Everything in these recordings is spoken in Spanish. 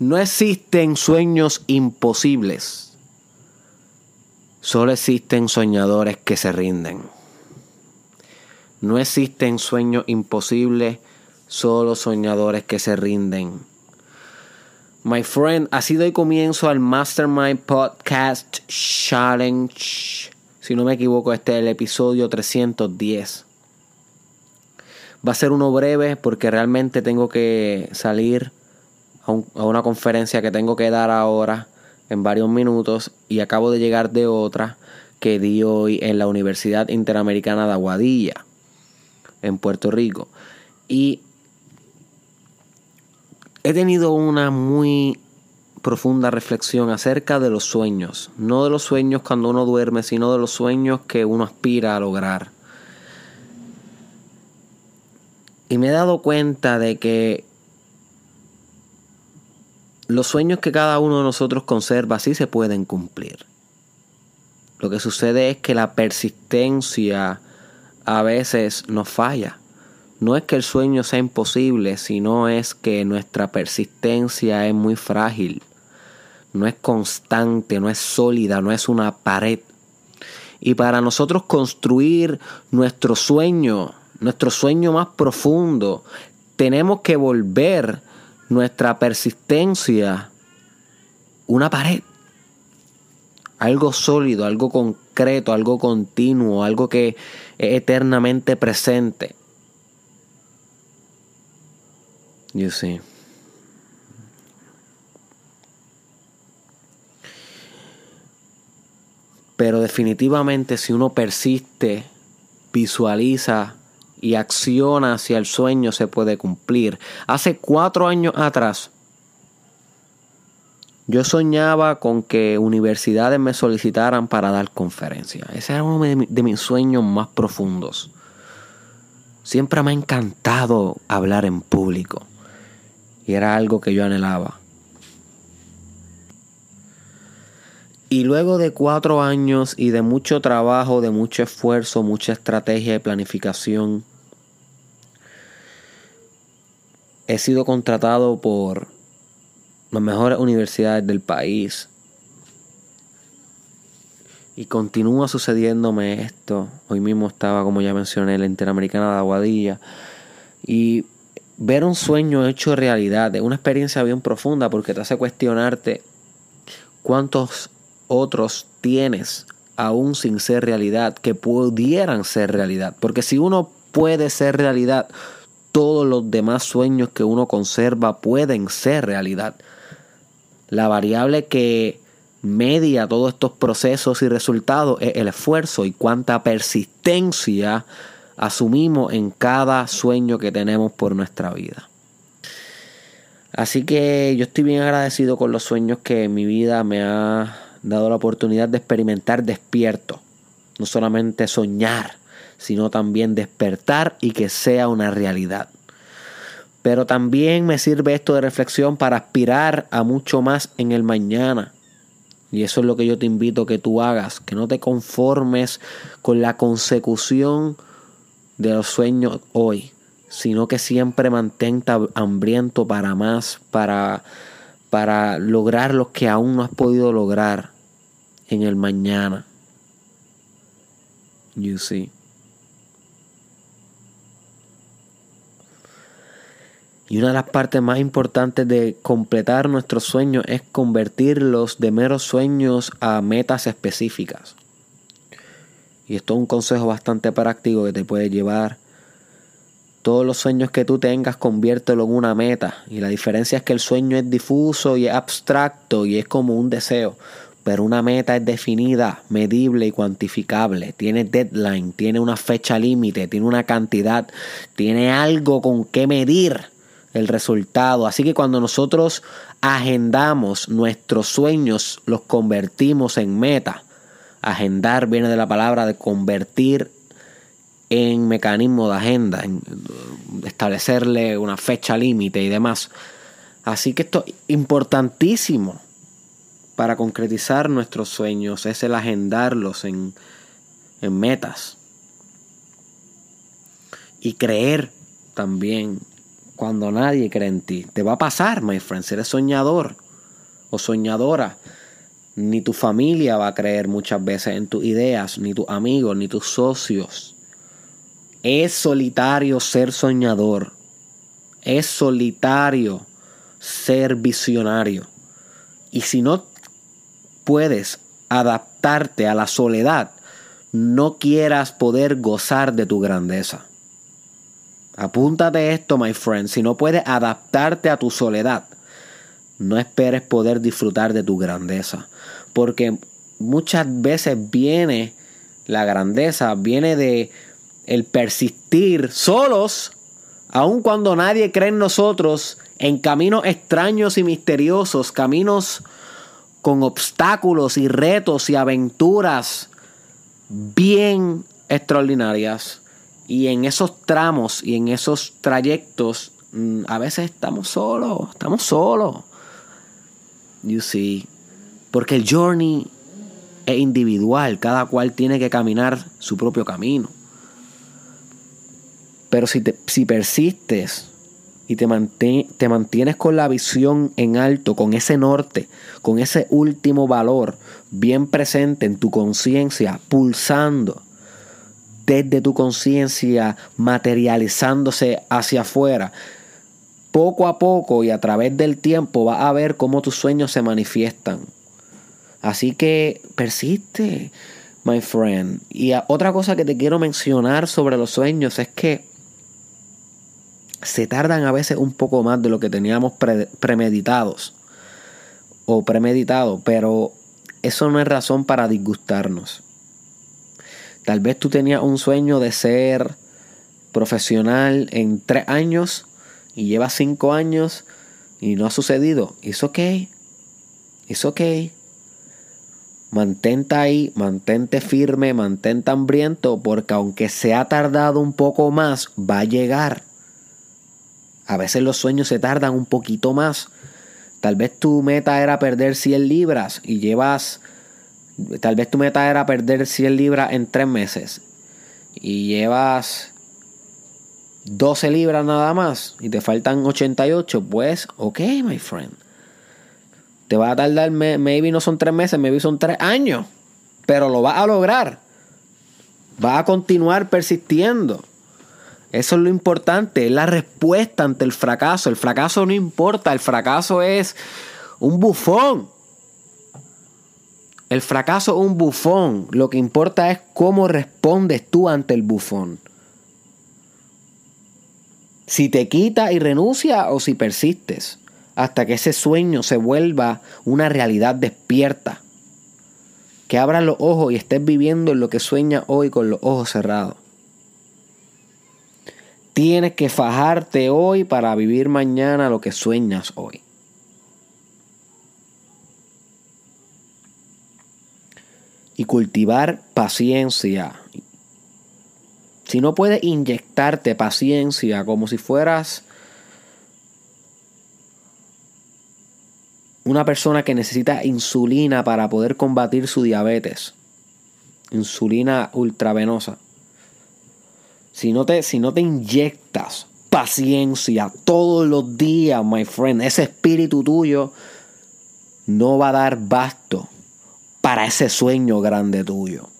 No existen sueños imposibles. Solo existen soñadores que se rinden. No existen sueños imposibles, solo soñadores que se rinden. My friend, ha sido el comienzo al Mastermind Podcast Challenge. Si no me equivoco, este es el episodio 310. Va a ser uno breve porque realmente tengo que salir a, una conferencia que tengo que dar ahora en varios minutos y acabo de llegar de otra que di hoy en la Universidad Interamericana de Aguadilla, en Puerto Rico. Y he tenido una muy profunda reflexión acerca de los sueños. No de los sueños cuando uno duerme, sino de los sueños que uno aspira a lograr. Y me he dado cuenta de que los sueños que cada uno de nosotros conserva sí se pueden cumplir. Lo que sucede es que la persistencia a veces nos falla. No es que el sueño sea imposible, sino es que nuestra persistencia es muy frágil. No es constante, no es sólida, no es una pared. Y para nosotros construir nuestro sueño, nuestro sueño más profundo, tenemos que volver nuestra persistencia una pared. Algo sólido, algo concreto, algo continuo, algo que es eternamente presente. You see. Pero definitivamente si uno persiste, visualiza y acciona hacia el sueño, se puede cumplir. Hace cuatro años atrás, yo soñaba con que universidades me solicitaran para dar conferencias. Ese era uno de mis sueños más profundos. Siempre me ha encantado hablar en público. Y era algo que yo anhelaba. Y luego de cuatro años y de mucho trabajo, de mucho esfuerzo, mucha estrategia y planificación, he sido contratado por las mejores universidades del país. Y continúa sucediéndome esto. Hoy mismo estaba, como ya mencioné, en la Interamericana de Aguadilla. Y ver un sueño hecho realidad es una experiencia bien profunda porque te hace cuestionarte cuántos otros tienes aún sin ser realidad que pudieran ser realidad. Porque si uno puede ser realidad, todos los demás sueños que uno conserva pueden ser realidad. La variable que media todos estos procesos y resultados es el esfuerzo y cuánta persistencia asumimos en cada sueño que tenemos por nuestra vida. Así que yo estoy bien agradecido con los sueños que mi vida me ha dado la oportunidad de experimentar despierto. No solamente soñar, sino también despertar y que sea una realidad. Pero también me sirve esto de reflexión para aspirar a mucho más en el mañana. Y eso es lo que yo te invito a que tú hagas, que no te conformes con la consecución de los sueños hoy, sino que siempre mantente hambriento para más, para, para lograr lo que aún no has podido lograr en el mañana. You see. Y una de las partes más importantes de completar nuestros sueños es convertirlos de meros sueños a metas específicas. Y esto es un consejo bastante práctico que te puede llevar. Todos los sueños que tú tengas, conviértelo en una meta. Y la diferencia es que el sueño es difuso y es abstracto y es como un deseo. Pero una meta es definida, medible y cuantificable. Tiene deadline, tiene una fecha límite, tiene una cantidad, tiene algo con qué medir el resultado. Así que cuando nosotros agendamos nuestros sueños, los convertimos en meta Agendar viene de la palabra de convertir en mecanismo de agenda, en establecerle una fecha límite y demás. Así que esto es importantísimo para concretizar nuestros sueños, es el agendarlos en, en metas. Y creer también cuando nadie cree en ti. Te va a pasar, my friend, si eres soñador o soñadora. Ni tu familia va a creer muchas veces en tus ideas, ni tus amigos, ni tus socios. Es solitario ser soñador. Es solitario ser visionario. Y si no puedes adaptarte a la soledad, no quieras poder gozar de tu grandeza. Apúntate esto, my friend. Si no puedes adaptarte a tu soledad, no esperes poder disfrutar de tu grandeza. Porque muchas veces viene la grandeza, viene de el persistir solos, aun cuando nadie cree en nosotros, en caminos extraños y misteriosos, caminos con obstáculos y retos y aventuras bien extraordinarias y en esos tramos y en esos trayectos, mm, a veces estamos solos, estamos solos. You see. Porque el journey es individual, cada cual tiene que caminar su propio camino. Pero si, te, si persistes y te, te mantienes con la visión en alto, con ese norte, con ese último valor bien presente en tu conciencia, pulsando, desde tu conciencia materializándose hacia afuera. Poco a poco y a través del tiempo vas a ver cómo tus sueños se manifiestan. Así que persiste, my friend. Y otra cosa que te quiero mencionar sobre los sueños es que se tardan a veces un poco más de lo que teníamos premeditados o premeditado, pero eso no es razón para disgustarnos. Tal vez tú tenías un sueño de ser profesional en tres años y llevas cinco años y no ha sucedido. Es ok. Es ok. Mantente ahí, mantente firme, mantente hambriento, porque aunque se ha tardado un poco más, va a llegar. A veces los sueños se tardan un poquito más. Tal vez tu meta era perder 100 libras y llevas Tal vez tu meta era perder 100 libras en 3 meses y llevas 12 libras nada más y te faltan 88, pues ok, my friend. Te va a tardar, maybe no son 3 meses, maybe son 3 años, pero lo vas a lograr. Vas a continuar persistiendo. Eso es lo importante, es la respuesta ante el fracaso. El fracaso no importa, el fracaso es un bufón. El fracaso es un bufón. Lo que importa es cómo respondes tú ante el bufón. Si te quita y renuncia o si persistes hasta que ese sueño se vuelva una realidad despierta. Que abras los ojos y estés viviendo en lo que sueñas hoy con los ojos cerrados. Tienes que fajarte hoy para vivir mañana lo que sueñas hoy. Y cultivar paciencia. Si no puedes inyectarte paciencia como si fueras una persona que necesita insulina para poder combatir su diabetes, insulina ultravenosa. Si no te, si no te inyectas paciencia todos los días, my friend, ese espíritu tuyo no va a dar basto para ese sueño grande tuyo.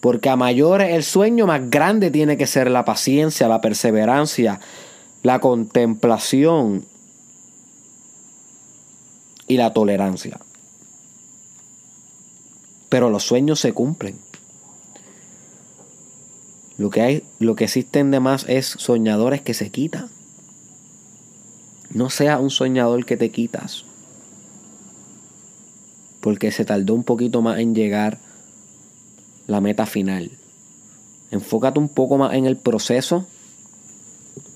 Porque a mayor el sueño, más grande tiene que ser la paciencia, la perseverancia, la contemplación y la tolerancia. Pero los sueños se cumplen. Lo que, hay, lo que existen de más es soñadores que se quitan. No sea un soñador que te quitas porque se tardó un poquito más en llegar la meta final. Enfócate un poco más en el proceso.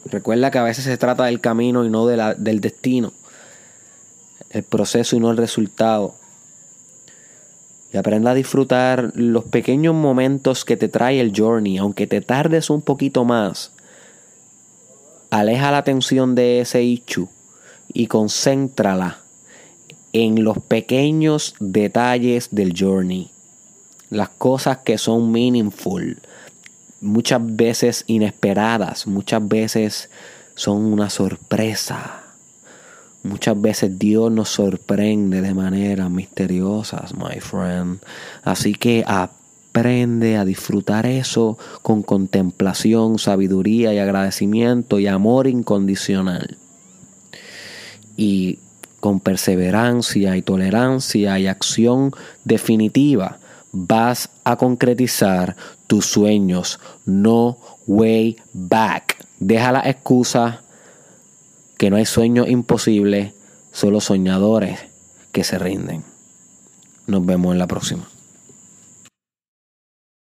Recuerda que a veces se trata del camino y no de del destino. El proceso y no el resultado. Y aprenda a disfrutar los pequeños momentos que te trae el journey, aunque te tardes un poquito más. Aleja la atención de ese ichu y concéntrala en los pequeños detalles del journey. Las cosas que son meaningful. muchas veces inesperadas, muchas veces son una sorpresa. Muchas veces Dios nos sorprende de maneras misteriosas, my friend. Así que aprende a disfrutar eso con contemplación, sabiduría y agradecimiento y amor incondicional. Y con perseverancia y tolerancia y acción definitiva vas a concretizar tus sueños. No way back. Deja la excusa que no hay sueños imposibles, solo soñadores que se rinden. Nos vemos en la próxima.